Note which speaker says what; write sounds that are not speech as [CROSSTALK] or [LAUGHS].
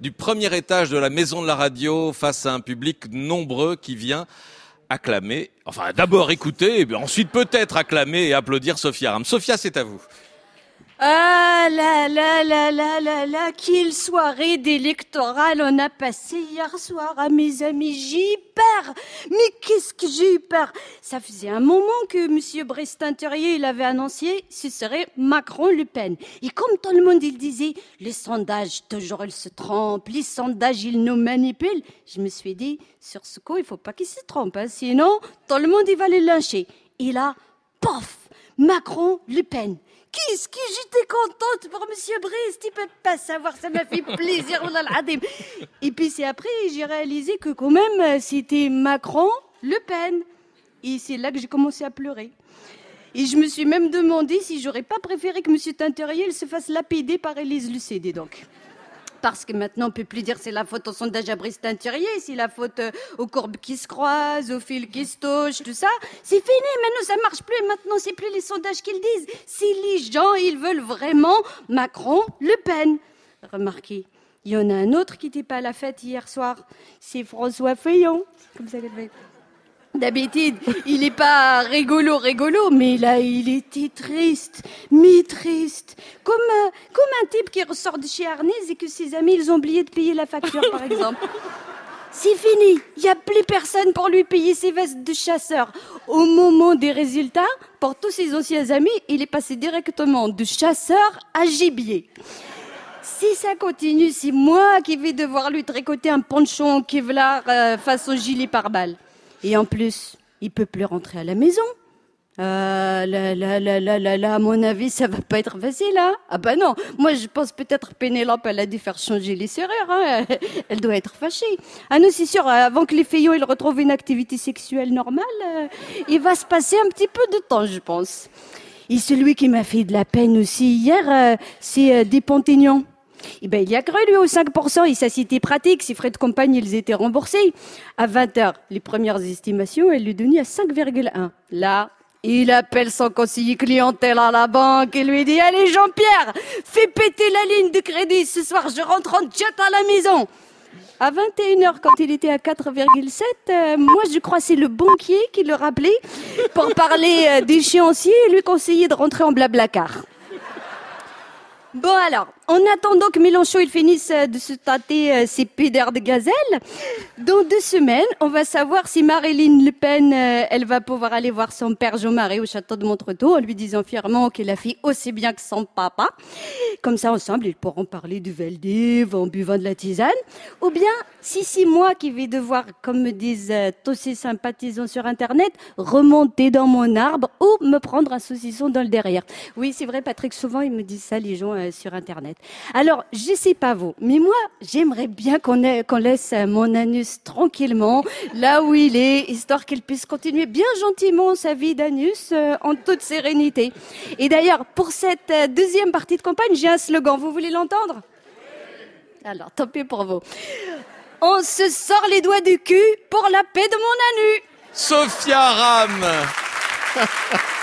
Speaker 1: du premier étage de la maison de la radio face à un public nombreux qui vient acclamer, enfin d'abord écouter, et ensuite peut-être acclamer et applaudir Sophia Ram. Sophia, c'est à vous.
Speaker 2: Ah là là là là là là, quelle soirée d'électoral on a passé hier soir à mes amis. J'ai eu peur. Mais qu'est-ce que j'ai eu peur Ça faisait un moment que Monsieur Brestin-Thurier il avait annoncé ce serait Macron-Le. Et comme tout le monde il disait, les sondages toujours ils se trompent, les sondages ils nous manipulent. Je me suis dit, sur ce coup il faut pas qu'ils se trompent, hein, sinon tout le monde il va les lyncher. Et là, pof, Macron-Le. Qu'est-ce que j'étais contente pour Monsieur Brest, il peut pas savoir, ça m'a fait plaisir. Et puis c'est après, j'ai réalisé que quand même, c'était Macron, Le Pen. Et c'est là que j'ai commencé à pleurer. Et je me suis même demandé si j'aurais pas préféré que Monsieur Tinteriel se fasse lapider par Élise Lucédé, donc parce que maintenant on peut plus dire c'est la faute au sondage à Bristin-Thurier, c'est la faute euh, aux courbes qui se croisent, aux fils qui se touchent, tout ça. C'est fini, maintenant ça marche plus, maintenant c'est plus les sondages qu'ils disent. Si les gens, ils veulent vraiment Macron, Le Pen. Remarquez, il y en a un autre qui n'était pas à la fête hier soir, c'est François Fillon. Comme ça, D'habitude, il n'est pas rigolo, rigolo, mais là, il était triste, mais triste. Comme, euh, comme un type qui ressort de chez Arnès et que ses amis, ils ont oublié de payer la facture, par [LAUGHS] exemple. C'est fini, il n'y a plus personne pour lui payer ses vestes de chasseur. Au moment des résultats, pour tous ses anciens amis, il est passé directement de chasseur à gibier. Si ça continue, c'est moi qui vais devoir lui tricoter un ponchon en Kevlar euh, face au gilet pare-balles. Et en plus, il peut plus rentrer à la maison. Euh, là, là, là, là, là, là, à mon avis, ça va pas être facile, hein Ah bah non, moi je pense peut-être Pénélope, elle a dû faire changer les serrures, hein elle doit être fâchée. Ah non, c'est sûr, avant que les feignants ils retrouvent une activité sexuelle normale, euh, il va se passer un petit peu de temps, je pense. Et celui qui m'a fait de la peine aussi hier, euh, c'est euh, Despontaignan. Eh ben, il a cru, lui, aux 5%, et sa cité pratique, ses frais de campagne, ils étaient remboursés. À 20 heures, les premières estimations, elle lui donnait à 5,1. Là, il appelle son conseiller clientèle à la banque et lui dit, allez, Jean-Pierre, fais péter la ligne de crédit. Ce soir, je rentre en jet à la maison. À 21h, quand il était à 4,7, euh, moi je crois c'est le banquier qui le rappelait pour parler euh, d'échéancier et lui conseiller de rentrer en blablacar. Bon alors, en attendant que Mélenchon il finisse euh, de se tâter euh, ses pédères de gazelle, dans deux semaines, on va savoir si Marilyn Le Pen, euh, elle va pouvoir aller voir son père Jean-Marie au château de Montretot en lui disant fièrement qu'elle a fait aussi bien que son papa. Comme ça, ensemble, ils pourront parler du Veldiv en buvant de la tisane. Ou bien, si c'est moi qui vais devoir, comme me disent tous ces sympathisants sur Internet, remonter dans mon arbre ou me prendre un saucisson dans le derrière. Oui, c'est vrai, Patrick, souvent ils me disent ça, les gens sur Internet. Alors, je sais pas vous, mais moi, j'aimerais bien qu'on laisse mon anus tranquillement là où il est, histoire qu'il puisse continuer bien gentiment sa vie d'anus euh, en toute sérénité. Et d'ailleurs, pour cette euh, deuxième partie de campagne, j'ai un slogan. Vous voulez l'entendre? Alors, tant pis pour vous. On se sort les doigts du cul pour la paix de mon anus.
Speaker 1: Sophia Ram [LAUGHS]